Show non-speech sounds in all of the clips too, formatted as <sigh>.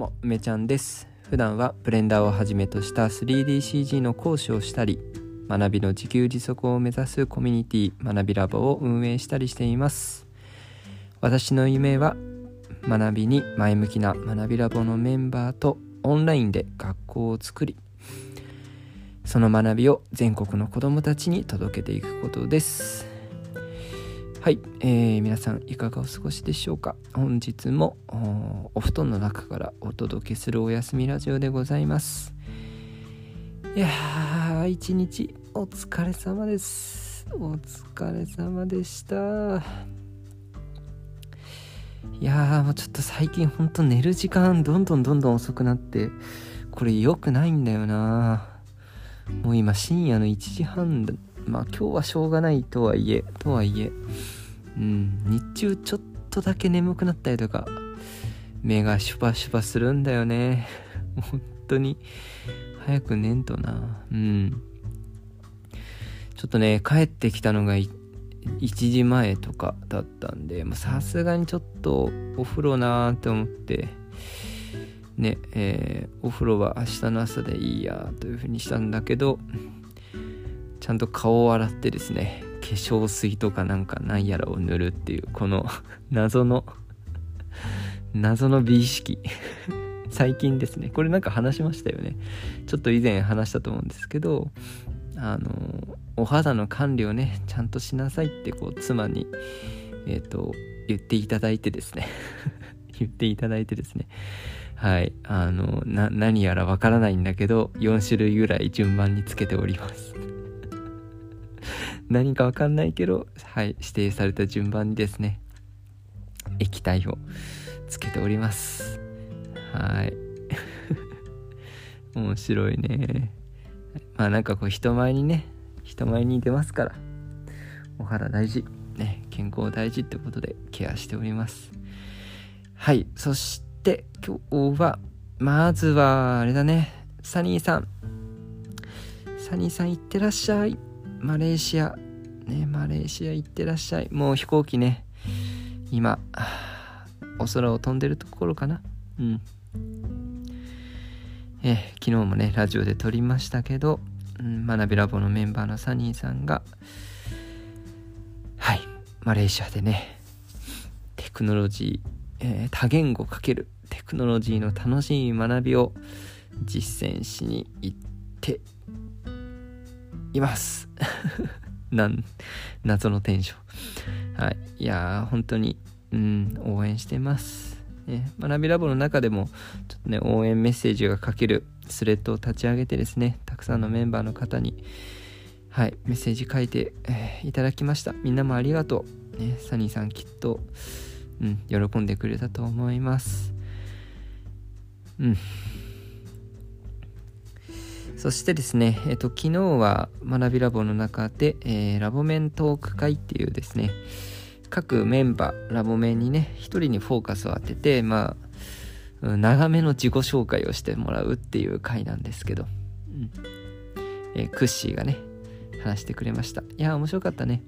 もめちゃんです。普段はブレンダーをはじめとした 3DCG の講師をしたり学びの自給自足を目指すコミュニティ学びラボを運営したりしています。私の夢は学びに前向きな学びラボのメンバーとオンラインで学校を作りその学びを全国の子どもたちに届けていくことです。はい、えー、皆さんいかがお過ごしでしょうか？本日もお布団の中からお届けするお休みラジオでございます。いやー一日お疲れ様です。お疲れ様でした。いやーもうちょっと最近ほんと寝る時間どんどんどんどん遅くなってこれ良くないんだよな。もう今深夜の1時半まあ今日はしょうがないとはいえとはいえうん日中ちょっとだけ眠くなったりとか目がシュパシュパするんだよね。<laughs> 本当に。早く寝んとな。うん。ちょっとね帰ってきたのが1時前とかだったんでさすがにちょっとお風呂なーって思ってねえー、お風呂は明日の朝でいいやというふうにしたんだけどちゃんと顔を洗ってですね化粧水とかなんかなんやらを塗るっていうこの <laughs> 謎の謎の美意識。<laughs> 最近ですね。これなんか話しましたよね。ちょっと以前話したと思うんですけどあのお肌の管理をねちゃんとしなさいってこう妻にえっ、ー、と言っていただいてですね。<laughs> 言っていただいてですね。はい。あの何やらわからないんだけど4種類ぐらい順番につけております。何かわかんないけどはい指定された順番にですね。液体をつけております。はい。<laughs> 面白いね。まあなんかこう人前にね人前に出ますからお肌大事。ね健康大事ってことでケアしております。はいそして、今日は、まずは、あれだね、サニーさん。サニーさん行ってらっしゃい。マレーシア。ね、マレーシア行ってらっしゃい。もう飛行機ね、今、お空を飛んでるところかな。うん。え昨日もね、ラジオで撮りましたけど、うん、学びラボのメンバーのサニーさんが、はい、マレーシアでね、テクノロジー、えー、多言語かけるテクノロジーの楽しい学びを実践しに行っています。<laughs> なん謎のテンション。はい。いやー本当にうん応援してます。ね、学びラボの中でもちょっとね応援メッセージが書けるスレッドを立ち上げてですねたくさんのメンバーの方にはいメッセージ書いて、えー、いただきました。みんなもありがとう、ね、サニーさんきっとうん、喜んでくれたと思います。うん。そしてですね、えっ、と、昨日は学びラボの中で、えー、ラボメントーク会っていうですね、各メンバー、ラボメンにね、一人にフォーカスを当てて、まあ、長めの自己紹介をしてもらうっていう回なんですけど、うんえー、クッシーがね、話してくれました。いや、面白かったね。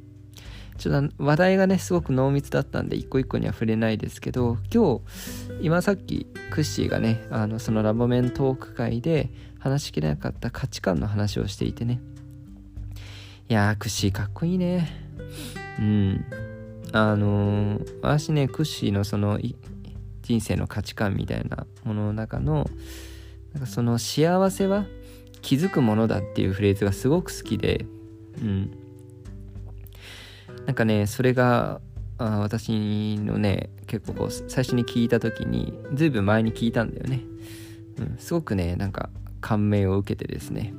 ちょっと話題がね、すごく濃密だったんで、一個一個には触れないですけど、今日、今さっき、クッシーがね、あの、そのラボメントーク会で話しきれなかった価値観の話をしていてね。いやー、クッシーかっこいいね。うん。あのー、私ね、クッシーのその、人生の価値観みたいなものの中の、なんかその幸せは気づくものだっていうフレーズがすごく好きで、うん。なんかねそれがあ私のね結構こう最初に聞いた時にずいぶん前に聞いたんだよね、うん、すごくねなんか感銘を受けてですね、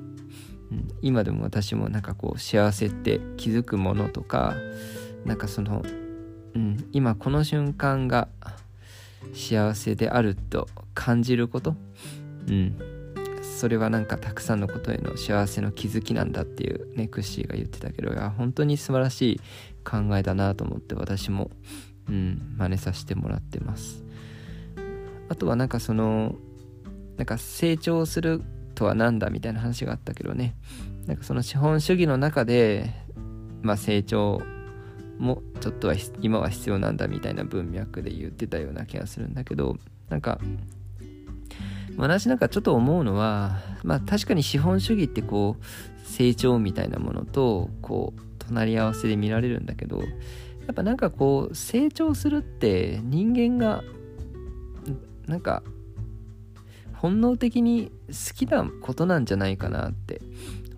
うん、今でも私もなんかこう幸せって気づくものとかなんかその、うん、今この瞬間が幸せであると感じること、うん、それはなんかたくさんのことへの幸せの気づきなんだっていうねクッシーが言ってたけどいや本当に素晴らしい考えだなと思って私も、うん、真似させてもらってます。あとはなんかそのなんか成長するとは何だみたいな話があったけどね。なんかその資本主義の中でまあ成長もちょっとは今は必要なんだみたいな文脈で言ってたような気がするんだけどなんか私なんかちょっと思うのは、まあ確かに資本主義ってこう、成長みたいなものと、こう、隣り合わせで見られるんだけど、やっぱなんかこう、成長するって人間が、なんか、本能的に好きなことなんじゃないかなって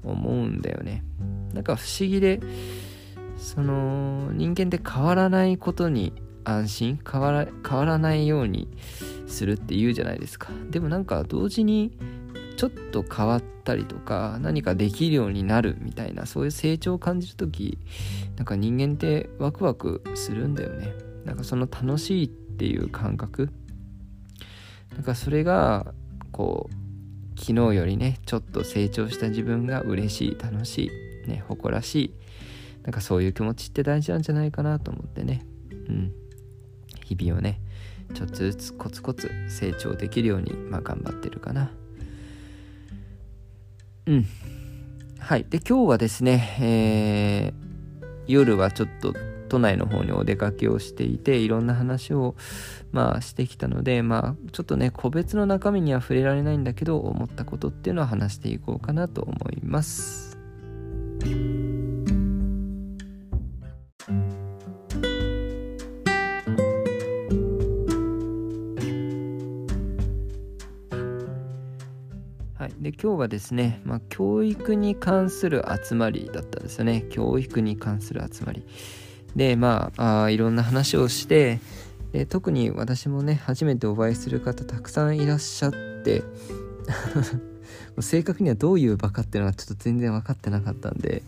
思うんだよね。なんか不思議で、その人間って変わらないことに安心変わら変わらないようにするって言うじゃないですか。でもなんか同時にちょっと変わったりとか何かできるようになるみたいなそういう成長を感じる時なんか人間ってワクワクするんだよね。なんかその楽しいっていう感覚。なんかそれがこう昨日よりねちょっと成長した自分が嬉しい楽しいね誇らしいなんかそういう気持ちって大事なんじゃないかなと思ってね。うん。日々をねちょっとずつコツコツ成長できるように、まあ、頑張ってるかな。うん。はい。で今日はですね、えー、夜はちょっと都内の方にお出かけをしていていろんな話をまあしてきたのでまあちょっとね個別の中身には触れられないんだけど思ったことっていうのは話していこうかなと思います。で今日はですね、まあ、教育に関する集まりだったんですよね。教育に関する集まり。でまああいろんな話をしてで特に私もね初めてお会いする方たくさんいらっしゃって <laughs> 正確にはどういう場かっていうのがちょっと全然分かってなかったんで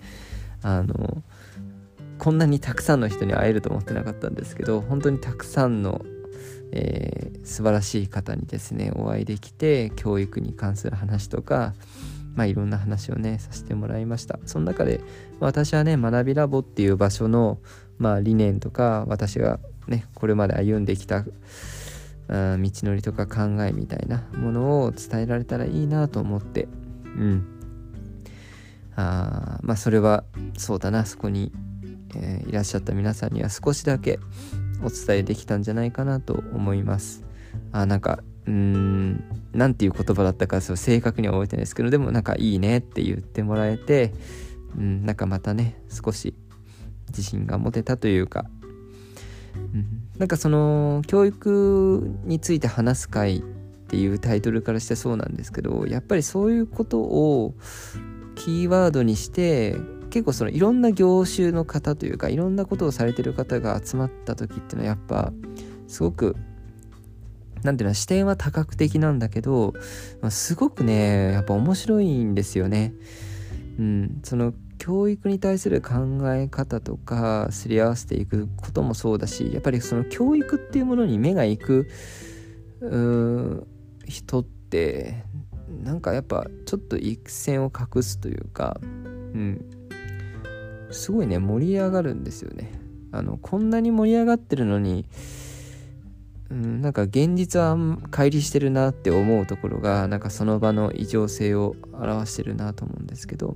あのこんなにたくさんの人に会えると思ってなかったんですけど本当にたくさんのえー、素晴らしい方にですねお会いできて教育に関する話とかまあいろんな話をねさせてもらいました。その中で私はね学びラボっていう場所のまあ理念とか私がねこれまで歩んできた道のりとか考えみたいなものを伝えられたらいいなと思ってうん。あまあそれはそうだな。そこに、えー、いらっしゃった皆さんには少しだけお伝えできたんじゃないかなと思います。あなんかうーん何ていう言葉だったかそう正確には覚えてないですけどでもなんかいいねって言ってもらえてうんなんかまたね少し自信が持てたというか、うん、なんかその教育について話す会っていうタイトルからしてそうなんですけどやっぱりそういうことをキーワードにして結構そのいろんな業種の方というかいろんなことをされてる方が集まった時っていうのはやっぱすごく何ていうの視点は多角的なんだけど、ま、すごくねやっぱ面白いんですよね。うん、その教育に対する考え方とかすり合わせていくこともそうだしやっぱりその教育っていうものに目がいく人ってなんかやっぱちょっと一線を画すというか、うん、すごいね盛り上がるんですよね。あのこんなに盛り上がってるのにうんなんか現実は乖離してるなって思うところがなんかその場の異常性を表してるなと思うんですけど。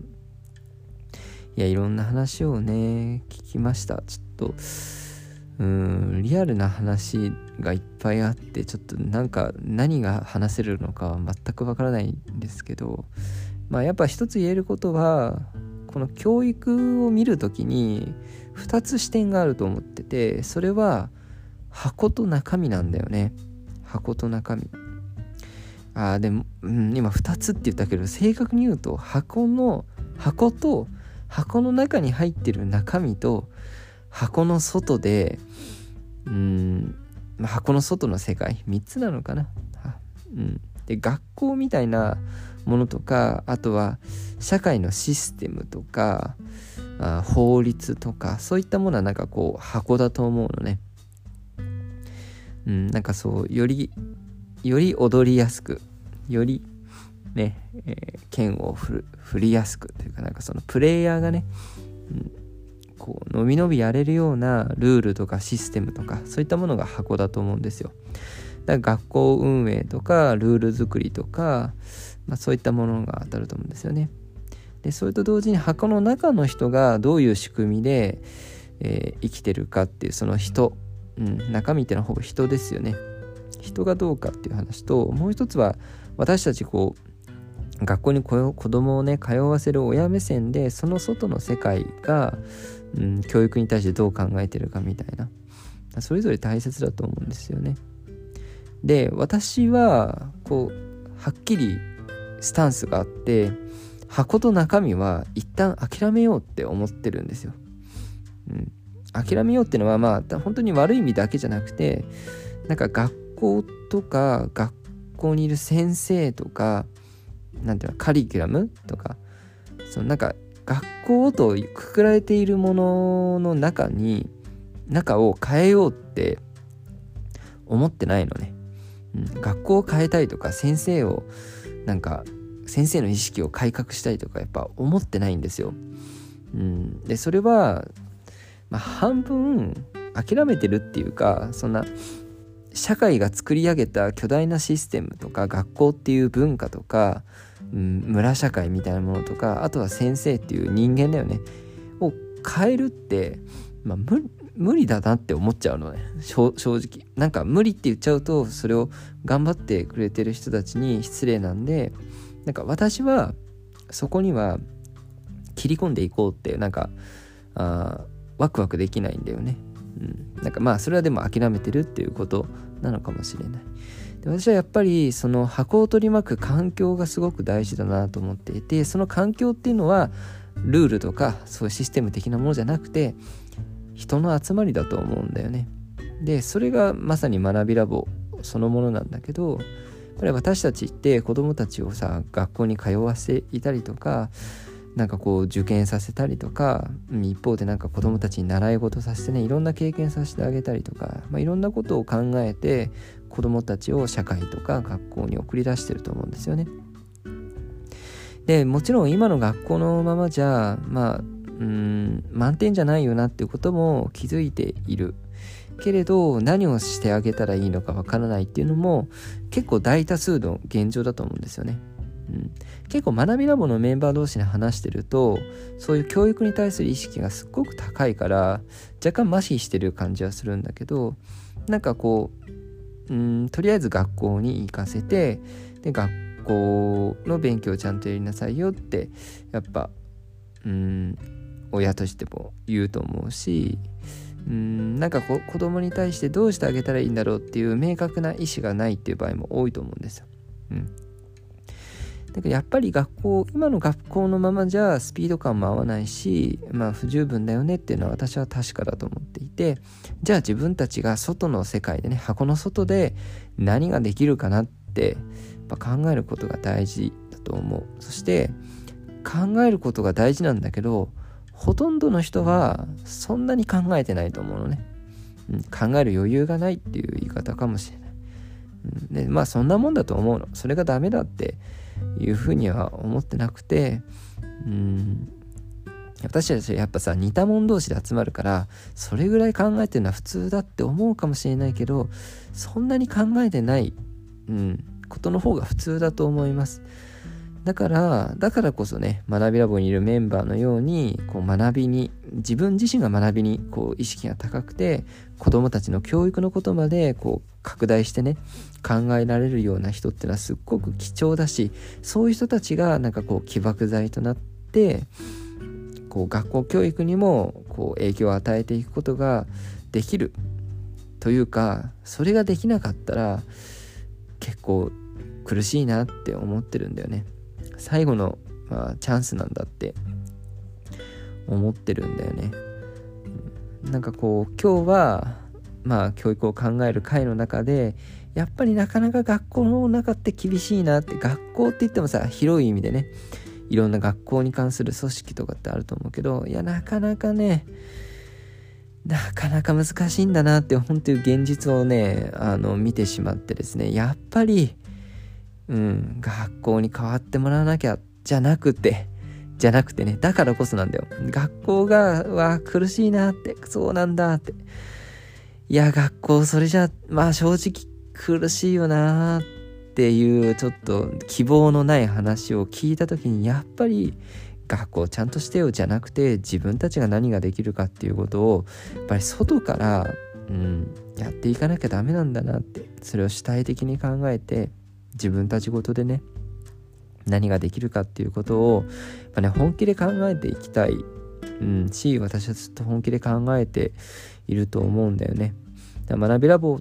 いやいろんな話をね聞きました。ちょっとうんリアルな話がいっぱいあってちょっとなんか何が話せるのかは全くわからないんですけど。まあやっぱ一つ言えることはこの教育を見る時に2つ視点があると思っててそれは箱と中身なんだよね。箱と中身。あでも、うん、今2つって言ったけど正確に言うと箱の箱と箱の中に入ってる中身と箱の外でうん箱の外の世界。3つなのかな、うん、で学校みたいなものとかあとは社会のシステムとかあ法律とかそういったものはなんかこう箱だと思うのね。うん、なんかそうよりより踊りやすくよりね、えー、剣を振りやすくというかなんかそのプレイヤーがね、うん、こう伸び伸びやれるようなルールとかシステムとかそういったものが箱だと思うんですよ。だから学校運営とかルール作りとかまあ、そういったものが当たると思うんですよね。でそれと同時に箱の中の人がどういう仕組みで、えー、生きてるかっていうその人、うん、中身っていうのはほぼ人ですよね。人がどうかっていう話ともう一つは私たちこう学校に子供をね通わせる親目線でその外の世界が、うん、教育に対してどう考えてるかみたいなそれぞれ大切だと思うんですよね。で私はこうはっきりスタンスがあって箱と中身は一旦諦めようって思ってるんですよ。うん、諦めようっていうのはまあ本当に悪い意味だけじゃなくてなんか学校とか学校にいる先生とかなんていうのカリキュラムとかそのなんか学校とくくられているものの中に中を変えようって思ってないのね。うん、学校を変えたいとか先生をなんか先生の意識を改革したいとかやっぱ思ってないんですよ。うん、でそれは、まあ、半分諦めてるっていうかそんな社会が作り上げた巨大なシステムとか学校っていう文化とか、うん、村社会みたいなものとかあとは先生っていう人間だよねを変えるって、まあ、無理だなって思っちゃうのね。正直。なんか無理って言っちゃうとそれを頑張ってくれてる人たちに失礼なんでなんか私はそこには切り込んでいこうってなんかあワクワクできないんだよね、うん、なんかまあそれはでも諦めてるっていうことなのかもしれない。で私はやっぱりその箱を取り巻く環境がすごく大事だなと思っていてその環境っていうのはルールとかそういうシステム的なものじゃなくて人の集まりだと思うんだよね。でそれがまさに学びラボそのものなんだけどやっぱり私たちって子供たちをさ学校に通わせていたりとかなんかこう受験させたりとか一方でなんか子供たちに習い事させてねいろんな経験させてあげたりとか、まあ、いろんなことを考えて子供たちを社会とか学校に送り出してると思うんですよね。でもちろん今の学校のままじゃまあうん満点じゃないよなっていうことも気づいているけれど何をしてあげたらいいのかわからないっていうのも結構大多数の現状だと思うんですよね。うん、結構学びラボのメンバー同士で話してるとそういう教育に対する意識がすっごく高いから若干麻痺してる感じはするんだけどなんかこううんとりあえず学校に行かせてで学校の勉強をちゃんとやりなさいよってやっぱうん親としても言うと思うしうんなんかこ子供に対してどうしてあげたらいいんだろうっていう明確な意思がないっていう場合も多いと思うんですよ。うん、だからやっぱり学校今の学校のままじゃスピード感も合わないしまあ不十分だよねっていうのは私は確かだと思っていてじゃあ自分たちが外の世界でね箱の外で何ができるかなってやっ考えることが大事だと思うそして考えることが大事なんだけどほとんどの人はそんなに考えてないと思うのね、うん、考える余裕がないっていう言い方かもしれない、うん、でまあそんなもんだと思うの。それがダメだっていうふうには思ってなくてうん私たちやっぱさ似た者同士で集まるからそれぐらい考えてるのは普通だって思うかもしれないけどそんなに考えてない、うん、ことの方が普通だと思います。だから、だからこそね、学びラボにいるメンバーのように、こう学びに、自分自身が学びにこう意識が高くて、子供たちの教育のことまでこう拡大してね、考えられるような人ってのはすっごく貴重だし、そういう人たちがなんかこう起爆剤となって、こう学校教育にもこう影響を与えていくことができるというか、それができなかったら結構苦しいなって思ってるんだよね。最後の、まあ、チャンスなんだって思ってるんだよね。なんかこう今日はまあ教育を考える会の中でやっぱりなかなか学校の中って厳しいなって学校って言ってもさ広い意味でねいろんな学校に関する組織とかってあると思うけどいやなかなかねなかなか難しいんだなって本当に現実をねあの見てしまってですねやっぱりうん、学校に変わってもらわなきゃじゃなくて、じゃなくてね、だからこそなんだよ。学校が、は苦しいなって、そうなんだって。いや、学校それじゃ、まあ正直苦しいよなっていう、ちょっと希望のない話を聞いた時に、やっぱり学校ちゃんとしてよじゃなくて、自分たちが何ができるかっていうことを、やっぱり外から、うん、やっていかなきゃダメなんだなって、それを主体的に考えて、自分たちごとでね何ができるかっていうことをやっぱね本気で考えていきたい、うん、し私はずっと本気で考えていると思うんだよね。学びラボ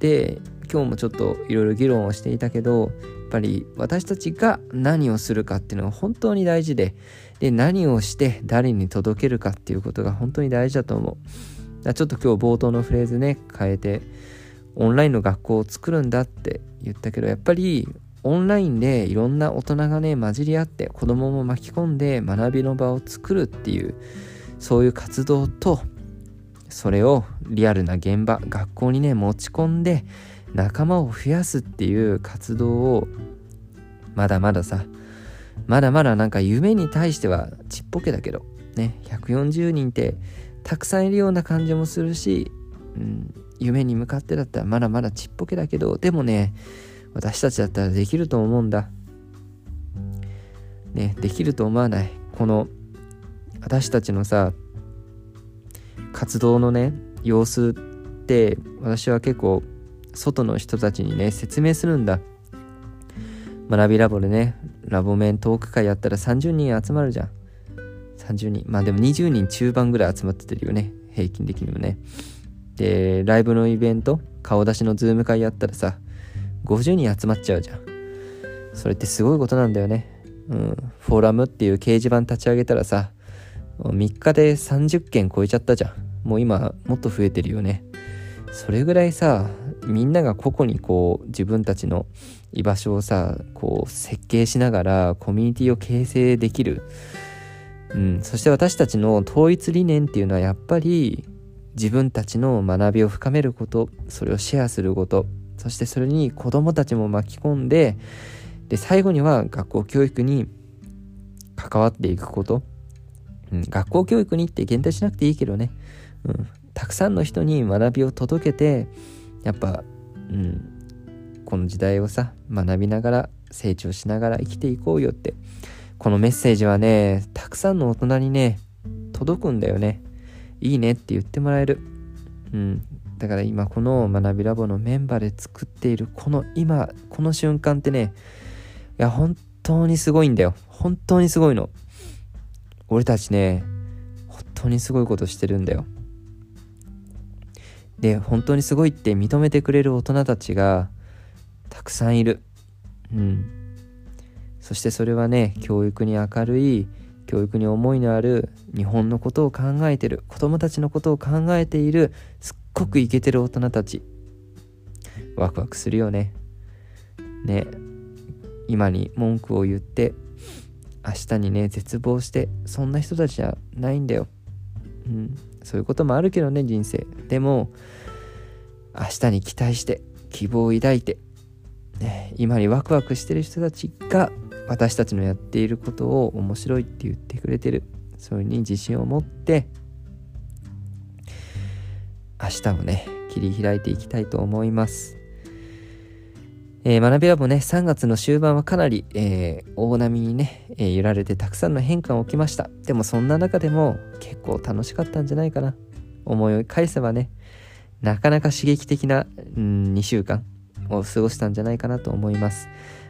で今日もちょっといろいろ議論をしていたけどやっぱり私たちが何をするかっていうのが本当に大事でで何をして誰に届けるかっていうことが本当に大事だと思う。だちょっと今日冒頭のフレーズね変えてオンラインの学校を作るんだって言ったけどやっぱりオンラインでいろんな大人がね混じり合って子供も巻き込んで学びの場を作るっていうそういう活動とそれをリアルな現場学校にね持ち込んで仲間を増やすっていう活動をまだまださまだまだなんか夢に対してはちっぽけだけどね140人ってたくさんいるような感じもするし、うん、夢に向かってだったらまだまだちっぽけだけどでもね私たちだったらできると思うんだ。ねできると思わない。この私たちのさ活動のね様子って私は結構外の人たちにね説明するんだ。学びラボでねラボ面トーク会やったら30人集まるじゃん。30人。まあでも20人中盤ぐらい集まっててるよね。平均的にもね。でライブのイベント顔出しの Zoom 会やったらさ50人集まっちゃうじゃん。それってすごいことなんだよね。うん。フォーラムっていう掲示板立ち上げたらさ3日で30件超えちゃったじゃん。もう今もっと増えてるよね。それぐらいさみんなが個々にこう自分たちの居場所をさこう設計しながらコミュニティを形成できる、うん、そして私たちの統一理念っていうのはやっぱり自分たちの学びを深めることそれをシェアすることそしてそれに子どもたちも巻き込んでで最後には学校教育に関わっていくこと。うん、学校教育にって限定しなくていいけどね、うん、たくさんの人に学びを届けてやっぱ、うん、この時代をさ学びながら成長しながら生きていこうよって。このメッセージはねたくさんの大人にね届くんだよね。いいねって言ってもらえる、うん、だから今この学びラボのメンバーで作っているこの今この瞬間ってねいや本当にすごいんだよ本当にすごいの俺たちね、本当にすごいことしてるんだよ。で、本当にすごいって認めてくれる大人たちがたくさんいる。うん。そしてそれはね、教育に明るい、教育に思いのある日本のことを考えてる、子供たちのことを考えている、すっごくイケてる大人たち。ワクワクするよね。ね。今に文句を言って明日にね絶望してそんな人たちじゃないんだよ、うん、そういうこともあるけどね人生でも明日に期待して希望を抱いて、ね、今にワクワクしてる人たちが私たちのやっていることを面白いって言ってくれてるそういうに自信を持って明日をね切り開いていきたいと思いますえー、学びラボね、3月の終盤はかなり、えー、大波にね、えー、揺られてたくさんの変化が起きました。でもそんな中でも結構楽しかったんじゃないかな。思い返せばね、なかなか刺激的な、うん、2週間を過ごしたんじゃないかなと思います。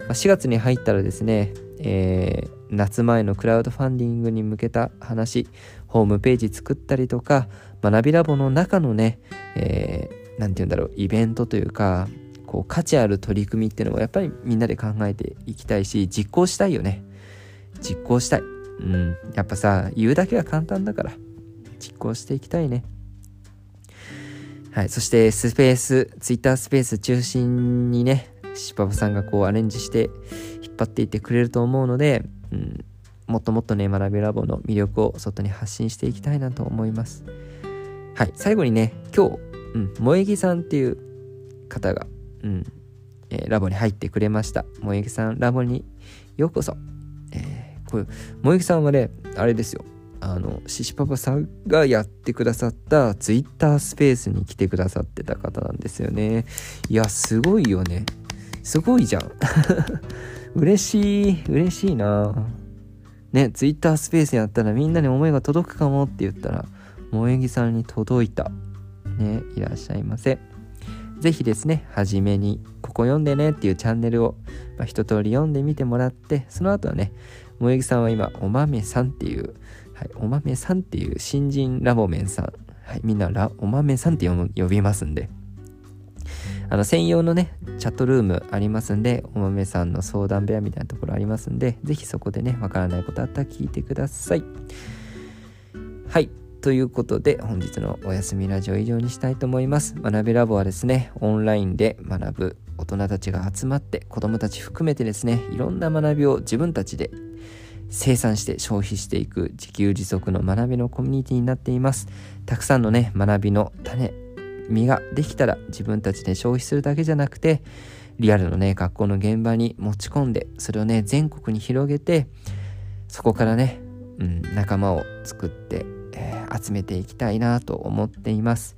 4月に入ったらですね、えー、夏前のクラウドファンディングに向けた話、ホームページ作ったりとか、学びラボの中のね、えー、て言うんだろう、イベントというか、こう価値ある取り組みっていうのをやっぱりみんなで考えていきたいし実行したいよね。実行したい。うん。やっぱさ言うだけは簡単だから実行していきたいね。はい。そしてスペースツイッタースペース中心にねしばばさんがこうアレンジして引っ張っていってくれると思うので、うん、もっともっとね学びラボの魅力を外に発信していきたいなと思いますはい最後にね今日、うん、萌木さんっていう方がうん、えー、ラボに入ってくれました。萌ゆさん、ラボにようこそ。えー、これ、萌ゆさんはね、あれですよ。あの、シシパパさんがやってくださったツイッタースペースに来てくださってた方なんですよね。いや、すごいよね。すごいじゃん。<laughs> 嬉しい、嬉しいなね、ツイッタースペースやったらみんなに思いが届くかもって言ったら、萌木さんに届いた。ね、いらっしゃいませ。是非ですね初めにここ読んでねっていうチャンネルを、まあ、一通り読んでみてもらってその後はね萌木さんは今お豆さんっていう、はい、お豆さんっていう新人ラボメンさん、はい、みんなラお豆さんって呼びますんであの専用のねチャットルームありますんでお豆さんの相談部屋みたいなところありますんで是非そこでねわからないことあったら聞いてください。はい。ということで本日のお休みラジオ以上にしたいと思います。学びラボはですねオンラインで学ぶ大人たちが集まって子供たち含めてですねいろんな学びを自分たちで生産して消費していく自給自足の学びのコミュニティになっています。たくさんのね学びの種実ができたら自分たちで消費するだけじゃなくてリアルのね学校の現場に持ち込んでそれをね全国に広げてそこからね、うん、仲間を作ってえー、集めていきたいなと思っています。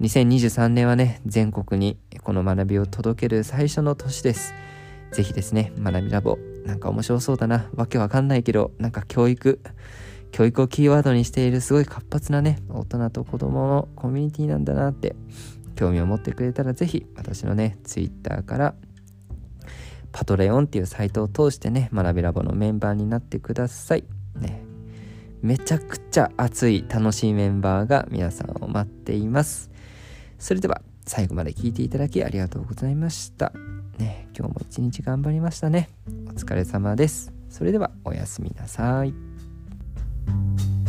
2023年はね、全国にこの学びを届ける最初の年です。ぜひですね、学びラボ、なんか面白そうだな、わけわかんないけど、なんか教育、教育をキーワードにしているすごい活発なね、大人と子供のコミュニティなんだなって興味を持ってくれたらぜひ私のね、Twitter からパトレオンっていうサイトを通してね、学びラボのメンバーになってください。ね、めちゃくちゃ熱い楽しいメンバーが皆さんを待っています。それでは最後まで聞いていただきありがとうございました。ね。今日も一日頑張りましたね。お疲れ様です。それではおやすみなさい。Thank you.